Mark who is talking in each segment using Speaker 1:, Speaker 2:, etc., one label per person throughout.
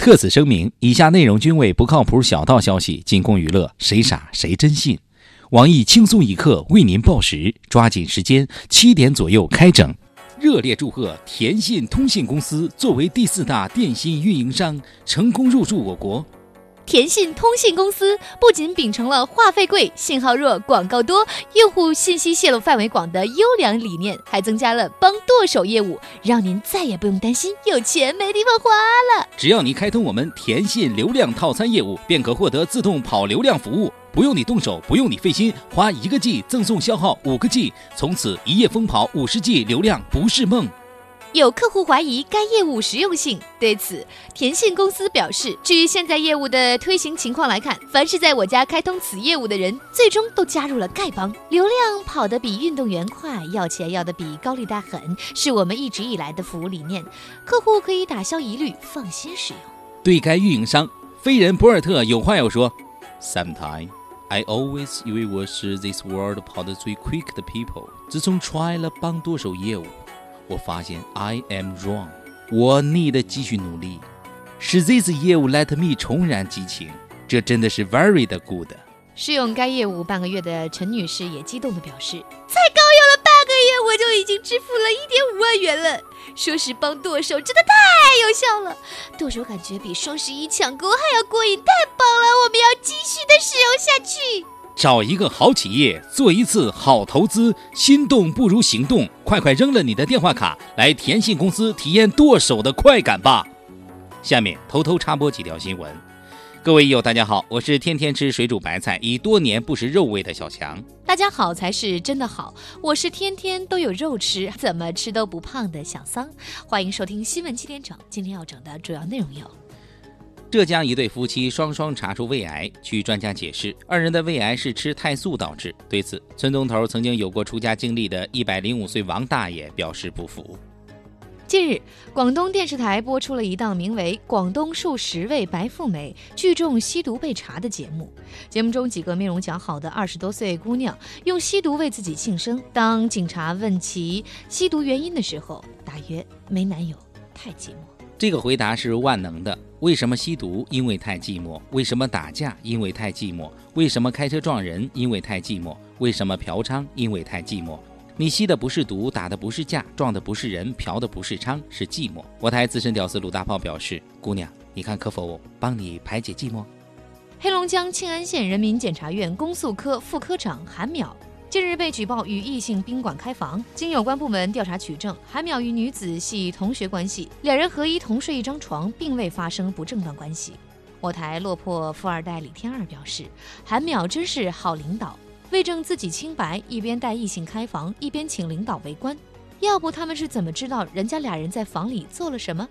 Speaker 1: 特此声明，以下内容均为不靠谱小道消息，仅供娱乐，谁傻谁真信。网易轻松一刻为您报时，抓紧时间，七点左右开整。热烈祝贺田信通信公司作为第四大电信运营商，成功入驻我国。
Speaker 2: 田信通信公司不仅秉承了话费贵、信号弱、广告多、用户信息泄露范围广的优良理念，还增加了帮剁手业务，让您再也不用担心有钱没地方花了。
Speaker 1: 只要你开通我们田信流量套餐业务，便可获得自动跑流量服务，不用你动手，不用你费心，花一个 G 赠送消耗五个 G，从此一夜疯跑五十 G 流量不是梦。
Speaker 2: 有客户怀疑该业务实用性，对此，田信公司表示，据现在业务的推行情况来看，凡是在我家开通此业务的人，最终都加入了丐帮，流量跑得比运动员快，要钱要得比高利贷狠，是我们一直以来的服务理念，客户可以打消疑虑，放心使用。
Speaker 1: 对该运营商，飞人博尔特有话要说：Sometimes I always 以为我是 this world 跑得最 quick 的 people，自从 try 了帮多手业务。我发现 I am wrong，我 need 继续努力，使 this 业务 let me 重燃激情，这真的是 very 的 good。
Speaker 2: 试用该业务半个月的陈女士也激动地表示：“才刚用了半个月，我就已经支付了一点五万元了。说是帮剁手，真的太有效了，剁手感觉比双十一抢购还要过瘾，太棒了！我们要继续的使用下去。”
Speaker 1: 找一个好企业，做一次好投资，心动不如行动，快快扔了你的电话卡，来田信公司体验剁手的快感吧！下面偷偷插播几条新闻。各位友，大家好，我是天天吃水煮白菜，已多年不食肉味的小强。
Speaker 2: 大家好才是真的好，我是天天都有肉吃，怎么吃都不胖的小桑。欢迎收听新闻七点整，今天要整的主要内容有。
Speaker 1: 浙江一对夫妻双双查出胃癌，据专家解释，二人的胃癌是吃太素导致。对此，村东头曾经有过出家经历的一百零五岁王大爷表示不服。
Speaker 2: 近日，广东电视台播出了一档名为《广东数十位白富美聚众吸毒被查》的节目。节目中，几个面容姣好的二十多岁姑娘用吸毒为自己庆生。当警察问其吸毒原因的时候，大约没男友，太寂寞。
Speaker 1: 这个回答是万能的。为什么吸毒？因为太寂寞。为什么打架？因为太寂寞。为什么开车撞人？因为太寂寞。为什么嫖娼？因为太寂寞。你吸的不是毒，打的不是架，撞的不是人，嫖的不是娼，是寂寞。我台资深屌丝鲁大炮表示：“姑娘，你看可否帮你排解寂寞？”
Speaker 2: 黑龙江庆安县人民检察院公诉科副科长韩淼。近日被举报与异性宾馆开房，经有关部门调查取证，韩淼与女子系同学关系，两人合一同睡一张床，并未发生不正当关系。我台落魄富二代李天二表示，韩淼真是好领导，为证自己清白，一边带异性开房，一边请领导围观，要不他们是怎么知道人家俩人在房里做了什么？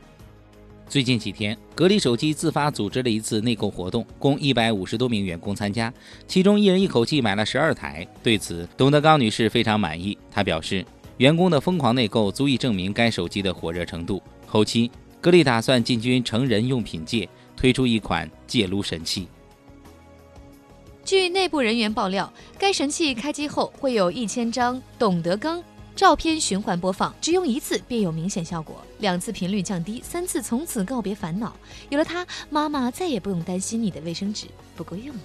Speaker 1: 最近几天，格力手机自发组织了一次内购活动，共一百五十多名员工参加，其中一人一口气买了十二台。对此，董德刚女士非常满意。她表示，员工的疯狂内购足以证明该手机的火热程度。后期，格力打算进军成人用品界，推出一款戒撸神器。
Speaker 2: 据内部人员爆料，该神器开机后会有一千张董德刚。照片循环播放，只用一次便有明显效果，两次频率降低，三次从此告别烦恼。有了它，妈妈再也不用担心你的卫生纸不够用了。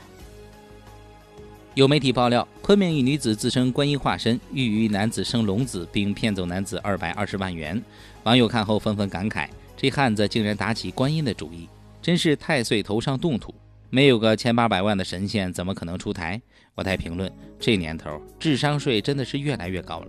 Speaker 1: 有媒体爆料，昆明一女子自称观音化身，欲与男子生龙子，并骗走男子二百二十万元。网友看后纷纷感慨：这汉子竟然打起观音的主意，真是太岁头上动土。没有个千八百万的神仙，怎么可能出台？我台评论：这年头，智商税真的是越来越高了。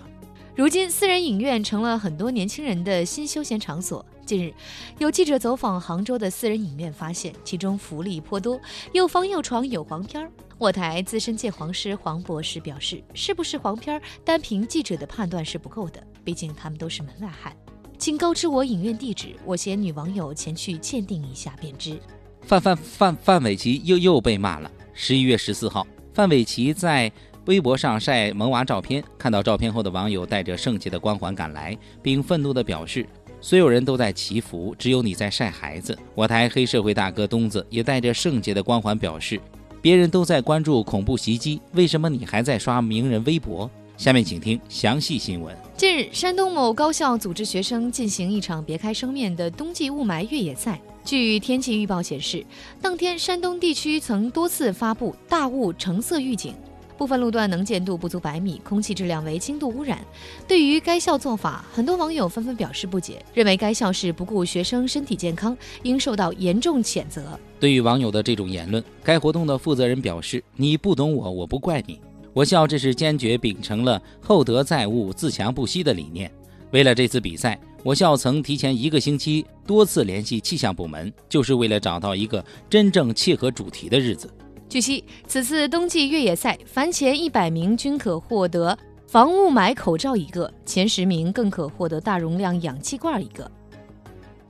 Speaker 2: 如今，私人影院成了很多年轻人的新休闲场所。近日，有记者走访杭州的私人影院，发现其中福利颇多，又方又床，有黄片儿。我台资深鉴黄师黄博士表示：“是不是黄片儿，单凭记者的判断是不够的，毕竟他们都是门外汉。请告知我影院地址，我携女网友前去鉴定一下便知。”
Speaker 1: 范范范范玮琪又又被骂了。十一月十四号，范玮琪在。微博上晒萌娃照片，看到照片后的网友带着圣洁的光环赶来，并愤怒地表示：“所有人都在祈福，只有你在晒孩子。”我台黑社会大哥东子也带着圣洁的光环表示：“别人都在关注恐怖袭击，为什么你还在刷名人微博？下面请听详细新闻。
Speaker 2: 近日，山东某高校组织学生进行一场别开生面的冬季雾霾越野赛。据天气预报显示，当天山东地区曾多次发布大雾橙色预警，部分路段能见度不足百米，空气质量为轻度污染。对于该校做法，很多网友纷纷表示不解，认为该校是不顾学生身体健康，应受到严重谴责。
Speaker 1: 对于网友的这种言论，该活动的负责人表示：“你不懂我，我不怪你。”我校这是坚决秉承了厚德载物、自强不息的理念。为了这次比赛，我校曾提前一个星期多次联系气象部门，就是为了找到一个真正切合主题的日子。
Speaker 2: 据悉，此次冬季越野赛，凡前一百名均可获得防雾霾口罩一个，前十名更可获得大容量氧气罐一个。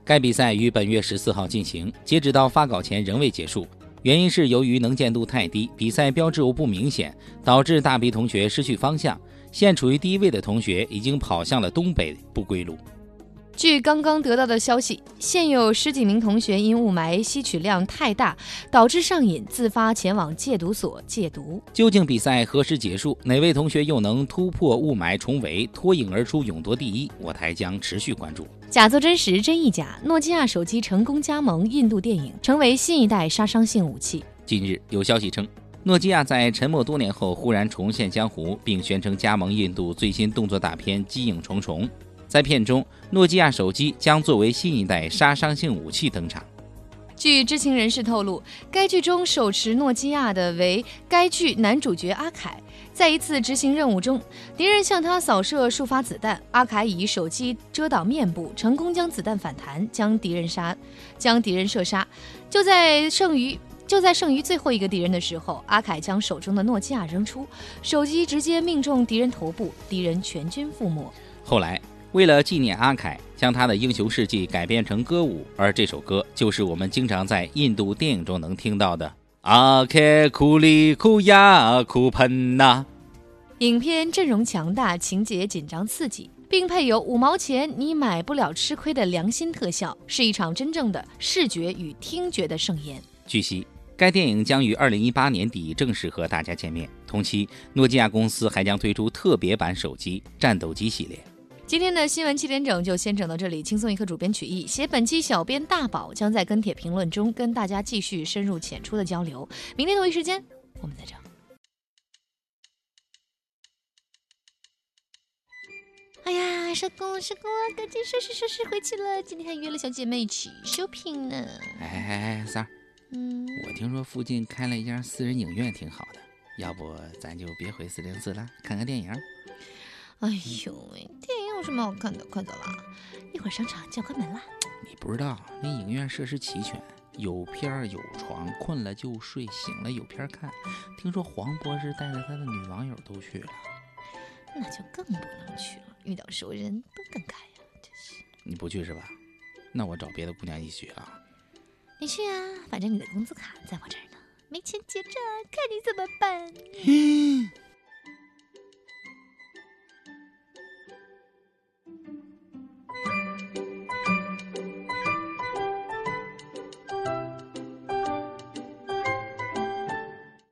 Speaker 1: 该比赛于本月十四号进行，截止到发稿前仍未结束。原因是由于能见度太低，比赛标志物不明显，导致大批同学失去方向。现处于第一位的同学已经跑向了东北不归路。
Speaker 2: 据刚刚得到的消息，现有十几名同学因雾霾吸取量太大，导致上瘾，自发前往戒毒所戒毒。
Speaker 1: 究竟比赛何时结束？哪位同学又能突破雾霾重围，脱颖而出，勇夺第一？我台将持续关注。
Speaker 2: 假作真实，真亦假。诺基亚手机成功加盟印度电影，成为新一代杀伤性武器。
Speaker 1: 近日有消息称，诺基亚在沉默多年后忽然重现江湖，并宣称加盟印度最新动作大片《机影重重》。在片中，诺基亚手机将作为新一代杀伤性武器登场。
Speaker 2: 据知情人士透露，该剧中手持诺基亚的为该剧男主角阿凯。在一次执行任务中，敌人向他扫射数发子弹，阿凯以手机遮挡面部，成功将子弹反弹，将敌人杀，将敌人射杀。就在剩余就在剩余最后一个敌人的时候，阿凯将手中的诺基亚扔出，手机直接命中敌人头部，敌人全军覆没。
Speaker 1: 后来。为了纪念阿凯，将他的英雄事迹改编成歌舞，而这首歌就是我们经常在印度电影中能听到的《阿凯库里库亚库喷呐》。
Speaker 2: 影片阵容强大，情节紧张刺激，并配有五毛钱你买不了吃亏的良心特效，是一场真正的视觉与听觉的盛宴。
Speaker 1: 据悉，该电影将于二零一八年底正式和大家见面。同期，诺基亚公司还将推出特别版手机战斗机系列。
Speaker 2: 今天的新闻七点整就先整到这里，轻松一刻，主编曲艺写本期小编大宝将在跟帖评论中跟大家继续深入浅出的交流。明天同一时间我们再整。哎呀，收工收工，赶紧收拾收拾回去了。今天还约了小姐妹一起 shopping 呢。
Speaker 1: 哎哎哎，三儿，嗯，我听说附近开了一家私人影院，挺好的，要不咱就别回四零四了，看看电影。
Speaker 2: 哎呦喂，有什么好看的？快走了，一会儿商场就要关门了。
Speaker 1: 你不知道，那影院设施齐全，有片儿有床，困了就睡，醒了有片儿看。听说黄博士带着他的女网友都去了，
Speaker 2: 那就更不能去了。遇到熟人多尴尬呀，真是。
Speaker 1: 你不去是吧？那我找别的姑娘一起去了。
Speaker 2: 你去啊，反正你的工资卡在我这儿呢，没钱结账，看你怎么办。